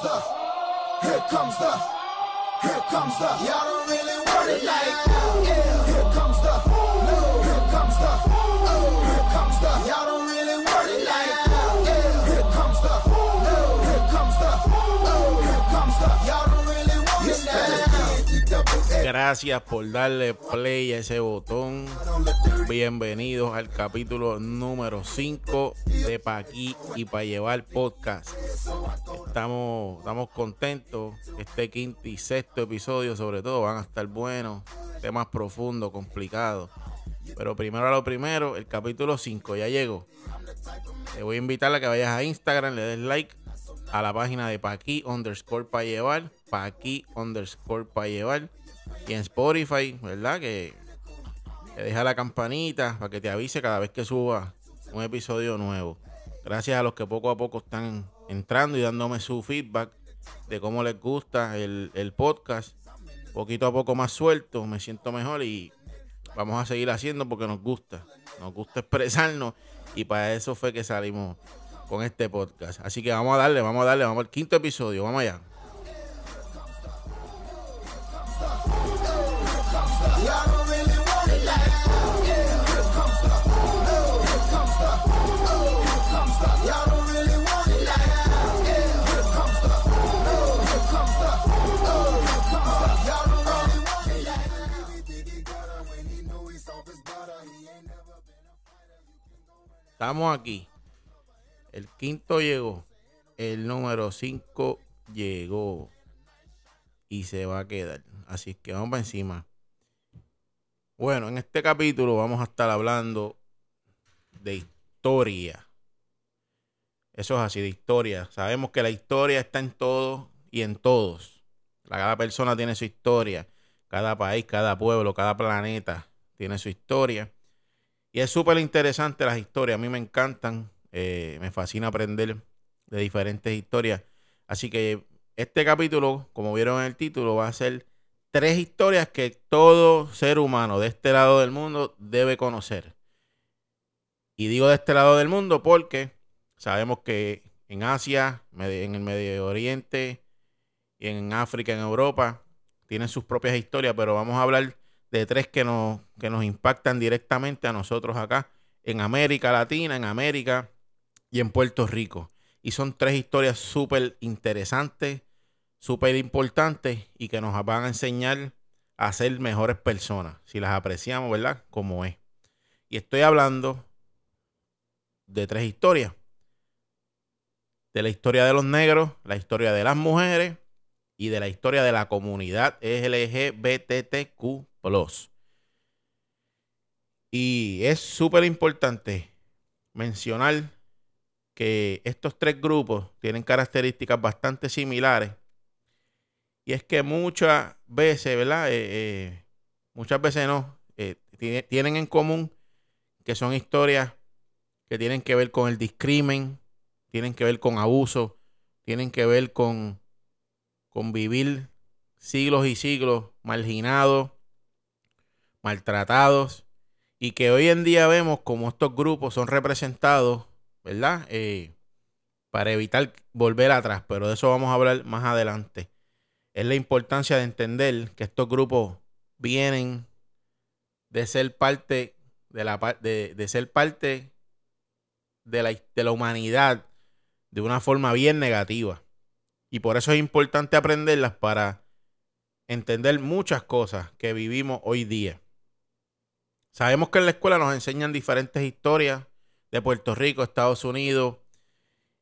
comes the, here comes the, here comes the. Y'all don't really want it like. Yeah. Here comes the, Gracias por darle play a ese botón. Bienvenidos al capítulo número 5 de Pa' aquí y para llevar podcast. Estamos, estamos contentos. Este quinto y sexto episodio, sobre todo, van a estar buenos. Temas profundos, complicados. Pero primero a lo primero, el capítulo 5 ya llegó. Te voy a invitar a que vayas a Instagram, le des like a la página de Paqui underscore para llevar. Paqui underscore para llevar. Y en Spotify, ¿verdad? Que, que deja la campanita para que te avise cada vez que suba un episodio nuevo. Gracias a los que poco a poco están entrando y dándome su feedback de cómo les gusta el, el podcast. Poquito a poco más suelto, me siento mejor y vamos a seguir haciendo porque nos gusta. Nos gusta expresarnos y para eso fue que salimos con este podcast. Así que vamos a darle, vamos a darle, vamos al quinto episodio, vamos allá. Estamos aquí. El quinto llegó. El número 5 llegó. Y se va a quedar. Así que vamos para encima. Bueno, en este capítulo vamos a estar hablando de historia. Eso es así, de historia. Sabemos que la historia está en todo y en todos. Cada persona tiene su historia. Cada país, cada pueblo, cada planeta tiene su historia. Y es súper interesante las historias. A mí me encantan. eh, me fascina aprender de diferentes historias. Así que este capítulo, como vieron en el título, va a ser tres historias que todo ser humano de este lado del mundo debe conocer. Y digo de este lado del mundo porque sabemos que en Asia, en el Medio Oriente, y en África, en Europa, tienen sus propias historias, pero vamos a hablar de tres que nos, que nos impactan directamente a nosotros acá, en América Latina, en América y en Puerto Rico. Y son tres historias súper interesantes, súper importantes y que nos van a enseñar a ser mejores personas, si las apreciamos, ¿verdad? Como es. Y estoy hablando de tres historias. De la historia de los negros, la historia de las mujeres y de la historia de la comunidad LGBTQ. Y es súper importante mencionar que estos tres grupos tienen características bastante similares. Y es que muchas veces, ¿verdad? Eh, eh, muchas veces no. eh, tiene- tienen en común que son historias que tienen que ver con el discrimen, tienen que ver con abuso, tienen que ver con, con vivir siglos y siglos marginados, maltratados, y que hoy en día vemos como estos grupos son representados, ¿verdad? Eh, para evitar volver atrás, pero de eso vamos a hablar más adelante. Es la importancia de entender que estos grupos vienen de ser parte de la de ser parte de la, de la humanidad de una forma bien negativa. Y por eso es importante aprenderlas para entender muchas cosas que vivimos hoy día. Sabemos que en la escuela nos enseñan diferentes historias de Puerto Rico, Estados Unidos,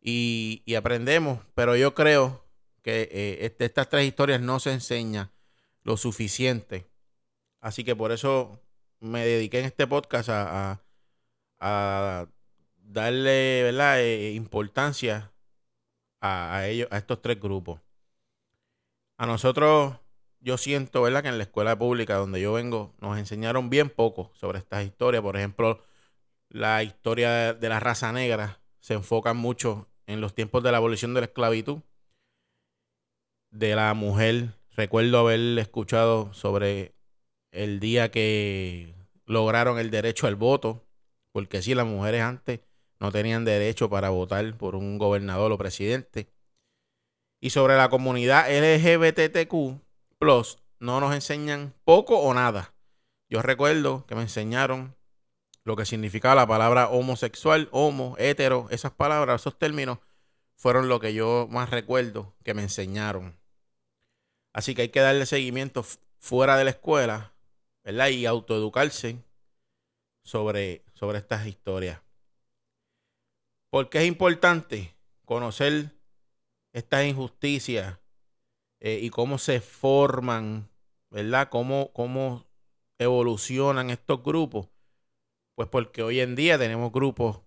y, aprendemos, pero yo creo que eh, este- estas tres historias no se enseñan lo suficiente. Así que por eso me dediqué en este podcast a, darle. Eh, importancia a ellos, a estos tres grupos. A nosotros, yo siento, ¿verdad? Que en la escuela pública donde yo vengo, nos enseñaron bien poco sobre estas historias. Por ejemplo, la historia de la raza negra se enfoca mucho en los tiempos de la abolición de la esclavitud. De la mujer, recuerdo haber escuchado sobre el día que lograron el derecho al voto, porque sí, las mujeres antes no tenían derecho para votar por un gobernador o presidente. Y sobre la comunidad LGBTQ, no nos enseñan poco o nada. Yo recuerdo que me enseñaron lo que significaba la palabra homosexual, homo, hetero, esas palabras, esos términos, fueron lo que yo más recuerdo que me enseñaron. Así que hay que darle seguimiento fuera de la escuela, ¿verdad? Y autoeducarse sobre, sobre estas historias. Porque es importante conocer estas injusticias eh, y cómo se forman, ¿verdad? Cómo, cómo evolucionan estos grupos. Pues porque hoy en día tenemos grupos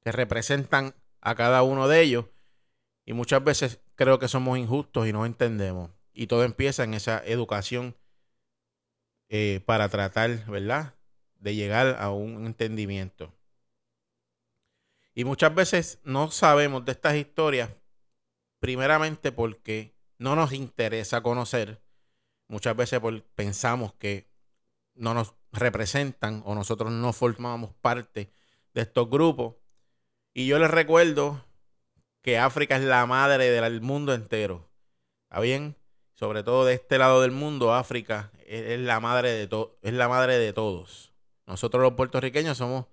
que representan a cada uno de ellos y muchas veces creo que somos injustos y no entendemos. Y todo empieza en esa educación eh, para tratar, ¿verdad? De llegar a un entendimiento. Y muchas veces no sabemos de estas historias, primeramente porque no nos interesa conocer. Muchas veces pensamos que no nos representan o nosotros no formamos parte de estos grupos. Y yo les recuerdo que África es la madre del mundo entero. ¿Está bien? Sobre todo de este lado del mundo, África es, la madre de es la madre de todos. Nosotros los puertorriqueños somos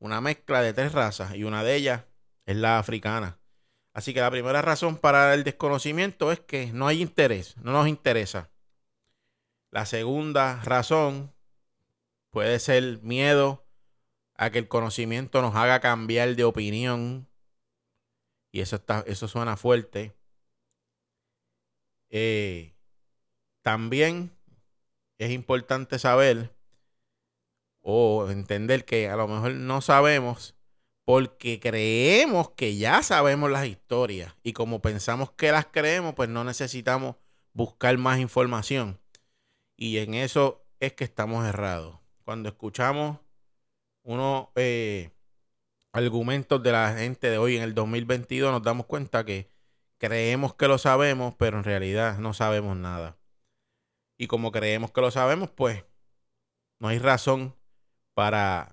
una mezcla de tres razas y una de ellas es la africana. Así que la primera razón para el desconocimiento es que no hay interés, no nos interesa. La segunda razón puede ser miedo a que el conocimiento nos haga cambiar de opinión y eso, está, eso suena fuerte. Eh, también es importante saber o entender que a lo mejor no sabemos porque creemos que ya sabemos las historias y como pensamos que las creemos, pues no necesitamos buscar más información. Y en eso es que estamos errados. Cuando escuchamos unos eh, argumentos de la gente de hoy en el 2022 nos damos cuenta que creemos que lo sabemos, pero en realidad no sabemos nada. Y como creemos que lo sabemos, pues no hay razón para,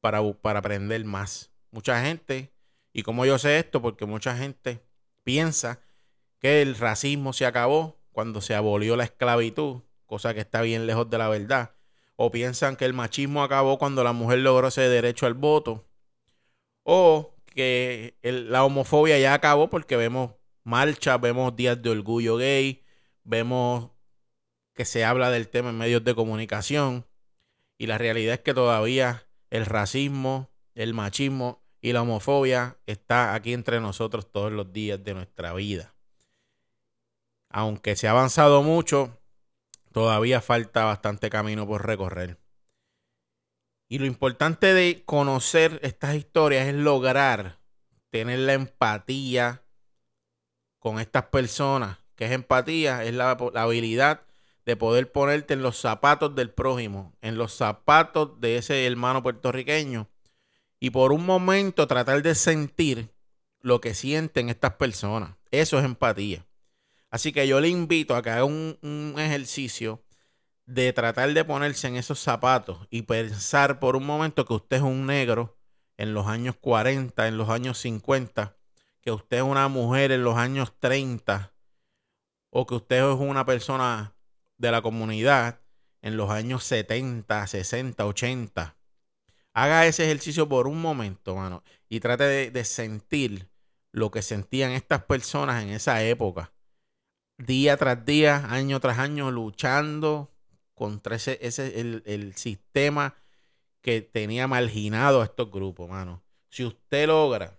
para, para aprender más. Mucha gente, y como yo sé esto, porque mucha gente piensa que el racismo se acabó cuando se abolió la esclavitud, cosa que está bien lejos de la verdad. O piensan que el machismo acabó cuando la mujer logró ese derecho al voto o que la homofobia ya acabó porque vemos marchas, vemos días de orgullo gay, vemos que se habla del tema en medios de comunicación y la realidad es que todavía el racismo, el machismo y la homofobia está aquí entre nosotros todos los días de nuestra vida. Aunque se ha avanzado mucho, todavía falta bastante camino por recorrer. Y lo importante de conocer estas historias es lograr tener la empatía con estas personas. ¿Qué es empatía? Es la, habilidad de poder ponerte en los zapatos del prójimo, en los zapatos de ese hermano puertorriqueño y por un momento tratar de sentir lo que sienten estas personas. Eso es empatía. Así que yo le invito a que haga un, un ejercicio de tratar de ponerse en esos zapatos y pensar por un momento que usted es un negro en los años 40, en los años 50, que usted es una mujer en los años 30, o que usted es una persona de la comunidad en los años 70, 60, 80. Haga ese ejercicio por un momento, mano, y trate de, sentir lo que sentían estas personas en esa época. Día tras día, año tras año, luchando contra ese, ese el, el sistema que tenía marginado a estos grupos, mano. Si usted logra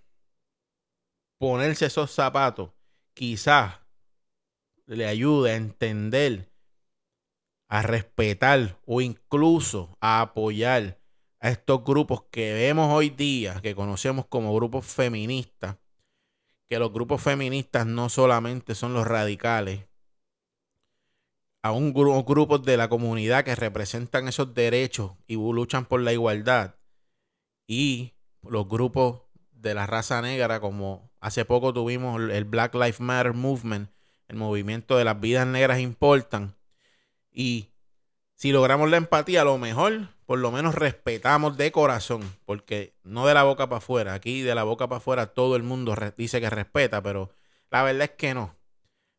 ponerse esos zapatos, quizás le ayude a entender, a respetar o incluso a apoyar a estos grupos que vemos hoy día, que conocemos como grupos feministas, que los grupos feministas no solamente son los radicales, a un grupo grupos de la comunidad que representan esos derechos y luchan por la igualdad y los grupos de la raza negra como hace poco tuvimos el Black Lives Matter Movement, el movimiento de las vidas negras importan y si logramos la empatía a lo mejor por lo menos respetamos de corazón, porque no de la boca para afuera, aquí de la boca para afuera todo el mundo dice que respeta, pero la verdad es que no.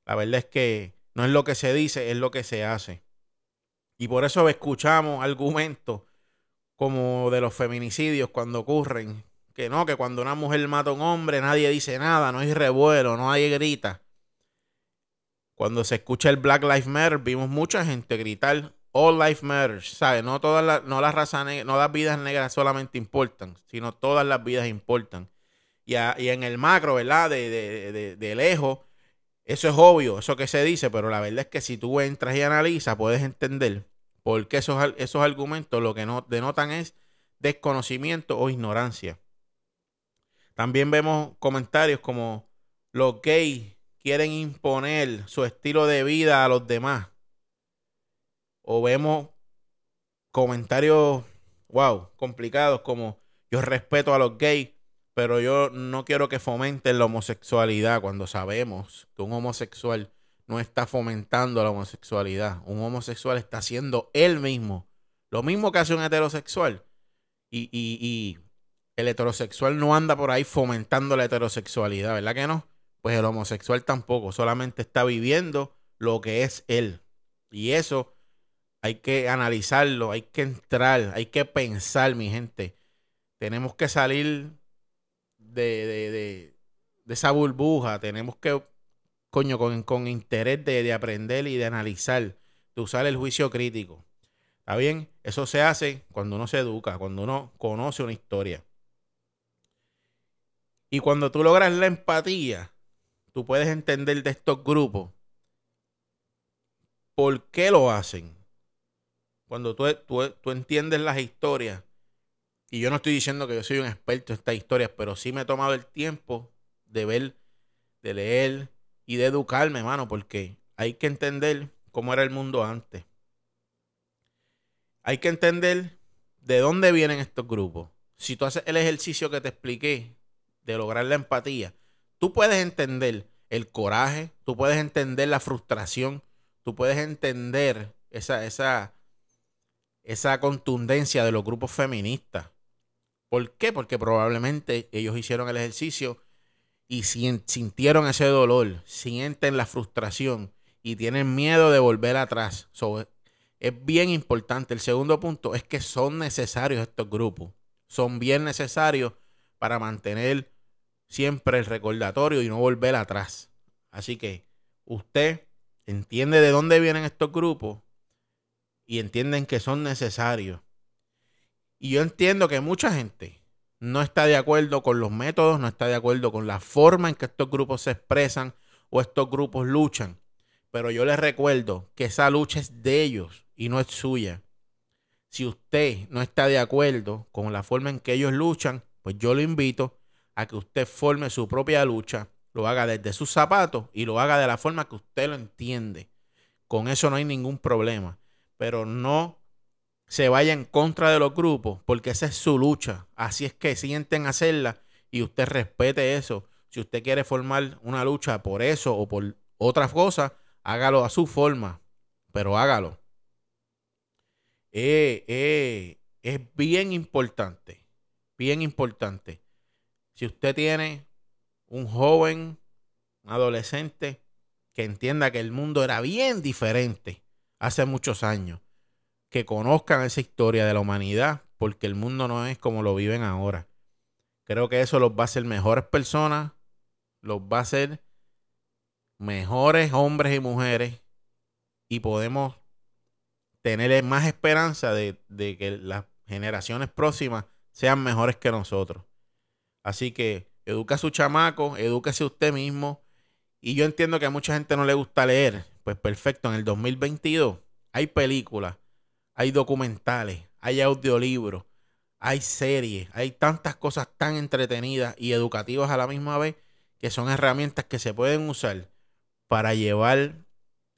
La verdad es que no es lo que se dice, es lo que se hace. Y por eso escuchamos argumentos como de los feminicidios cuando ocurren. Que no, que cuando una mujer mata a un hombre nadie dice nada, no hay revuelo, no hay grita. Cuando se escucha el Black Lives Matter, vimos mucha gente gritar All Life Matters, ¿sabes? No todas las, no las razas no las vidas negras solamente importan, sino todas las vidas importan. Y, en el macro, ¿verdad? De, de, lejos, eso es obvio, eso que se dice, pero la verdad es que si tú entras y analizas, puedes entender por qué esos, esos argumentos lo que no denotan es desconocimiento o ignorancia. También vemos comentarios como los gays quieren imponer su estilo de vida a los demás o vemos comentarios, wow, complicados como yo respeto a los gays, pero yo no quiero que fomenten la homosexualidad cuando sabemos que un homosexual no está fomentando la homosexualidad. Un homosexual está haciendo él mismo lo mismo que hace un heterosexual. Y, y, y el heterosexual no anda por ahí fomentando la heterosexualidad, ¿verdad que no? Pues el homosexual tampoco, solamente está viviendo lo que es él. Y eso hay que analizarlo, hay que entrar, hay que pensar, mi gente. Tenemos que salir de, esa burbuja, tenemos que, coño, con, interés de, de, aprender y de analizar, de usar el juicio crítico. ¿Está bien? Eso se hace cuando uno se educa, cuando uno conoce una historia. Y cuando tú logras la empatía, tú puedes entender de estos grupos por qué lo hacen cuando tú, tú, entiendes las historias, y yo no estoy diciendo que yo soy un experto en estas historias, pero sí me he tomado el tiempo de ver, de leer y de educarme, hermano, porque hay que entender cómo era el mundo antes. Hay que entender de dónde vienen estos grupos. Si tú haces el ejercicio que te expliqué de lograr la empatía, tú puedes entender el coraje, tú puedes entender la frustración, tú puedes entender esa, esa, esa contundencia de los grupos feministas. ¿Por qué? Porque probablemente ellos hicieron el ejercicio y sintieron ese dolor, sienten la frustración y tienen miedo de volver atrás. es bien importante. El segundo punto es que son necesarios estos grupos. Son bien necesarios para mantener siempre el recordatorio y no volver atrás. Así que usted entiende de dónde vienen estos grupos y entienden que son necesarios. Y yo entiendo que mucha gente no está de acuerdo con los métodos, no está de acuerdo con la forma en que estos grupos se expresan o estos grupos luchan. Pero yo les recuerdo que esa lucha es de ellos y no es suya. Si usted no está de acuerdo con la forma en que ellos luchan, pues yo lo invito a que usted forme su propia lucha, lo haga desde sus zapatos y lo haga de la forma que usted lo entiende. Con eso no hay ningún problema pero no se vaya en contra de los grupos, porque esa es su lucha. Así es que sienten hacerla y usted respete eso. Si usted quiere formar una lucha por eso o por otra cosa, hágalo a su forma, pero hágalo. Eh, eh, es bien importante, bien importante. Si usted tiene un joven, un adolescente, que entienda que el mundo era bien diferente hace muchos años, que conozcan esa historia de la humanidad, porque el mundo no es como lo viven ahora. Creo que eso los va a hacer mejores personas, los va a hacer mejores hombres y mujeres y podemos tener más esperanza de, de que las generaciones próximas sean mejores que nosotros. Así que educa a su chamaco, edúquese usted mismo. Y yo entiendo que a mucha gente no le gusta leer, pues perfecto, en el 2022 hay películas, hay documentales, hay audiolibros, hay series, hay tantas cosas tan entretenidas y educativas a la misma vez que son herramientas que se pueden usar para llevar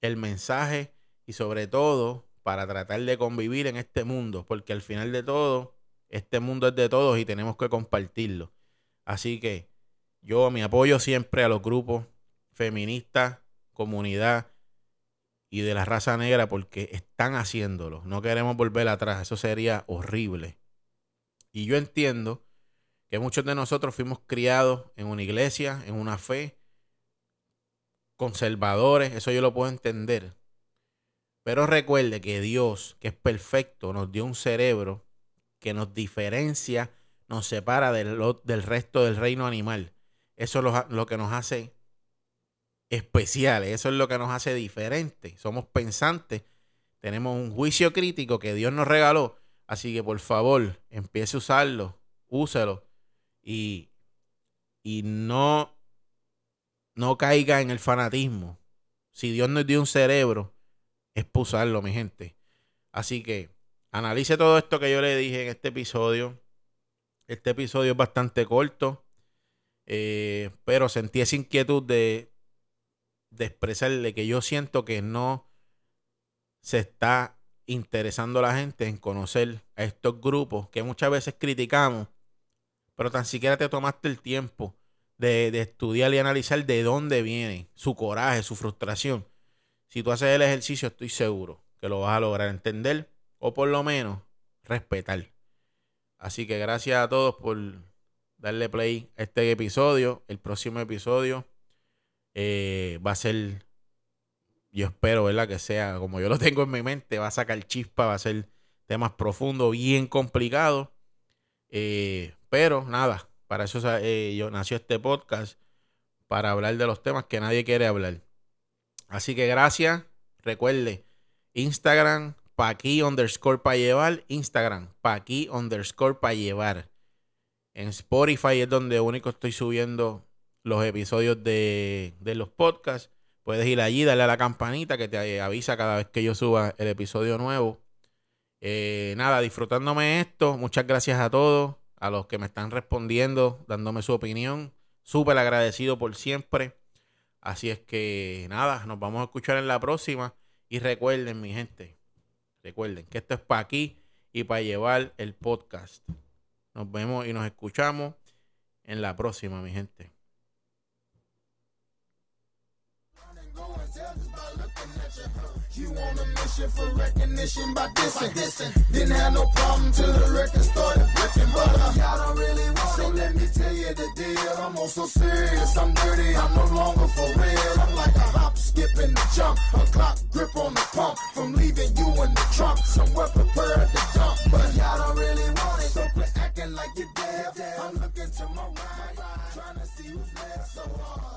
el mensaje y sobre todo para tratar de convivir en este mundo, porque al final de todo, este mundo es de todos y tenemos que compartirlo. Así que yo me apoyo siempre a los grupos feministas, comunidad, y de la raza negra porque están haciéndolo. No queremos volver atrás, eso sería horrible. Y yo entiendo que muchos de nosotros fuimos criados en una iglesia, en una fe, conservadores, eso yo lo puedo entender. Pero recuerde que Dios, que es perfecto, nos dio un cerebro que nos diferencia, nos separa del, del resto del reino animal. Eso es lo, que nos hace especiales, eso es lo que nos hace diferentes. Somos pensantes, tenemos un juicio crítico que Dios nos regaló. Así que por favor, empiece a usarlo, úselo y, y no, no caiga en el fanatismo. Si Dios nos dio un cerebro, es usarlo, mi gente. Así que analice todo esto que yo le dije en este episodio. Este episodio es bastante corto, eh, pero sentí esa inquietud de, expresarle que yo siento que no se está interesando la gente en conocer a estos grupos que muchas veces criticamos, pero tan siquiera te tomaste el tiempo de, de estudiar y analizar de dónde viene su coraje, su frustración si tú haces el ejercicio, estoy seguro que lo vas a lograr entender o por lo menos respetar. Así que gracias a todos por darle play a este episodio. El próximo episodio eh, va a ser, yo espero, ¿verdad? Que sea como yo lo tengo en mi mente, va a sacar chispa, va a ser temas profundos, bien complicados. Eh, pero nada, para eso eh, yo nació este podcast, para hablar de los temas que nadie quiere hablar. Así que gracias. Recuerde, Instagram, pa' aquí underscore para llevar. Instagram, pa' aquí underscore para llevar. En Spotify es donde único estoy subiendo los episodios de, los podcasts. Puedes ir allí, darle a la campanita que te avisa cada vez que yo suba el episodio nuevo. Eh, nada, disfrutándome esto. Muchas gracias a todos, a los que me están respondiendo, dándome su opinión. Súper agradecido por siempre. Así es que nada, nos vamos a escuchar en la próxima. Y recuerden, mi gente, recuerden que esto es para aquí y para llevar el podcast. Nos vemos y nos escuchamos en la próxima, mi gente. You on a mission for recognition by dissing. dissing. Didn't have no problem till the record started breaking, but uh, I don't really want So let me tell you the deal. I'm also serious. I'm dirty. I'm no longer for real. I'm like a hop, skip, and a jump. A clock grip on the pump. From leaving you in the trunk. Somewhere prepared to dump. But y'all don't really want it. So quit acting like you're dead. I'm looking to my right. Trying to see who's left. So hard.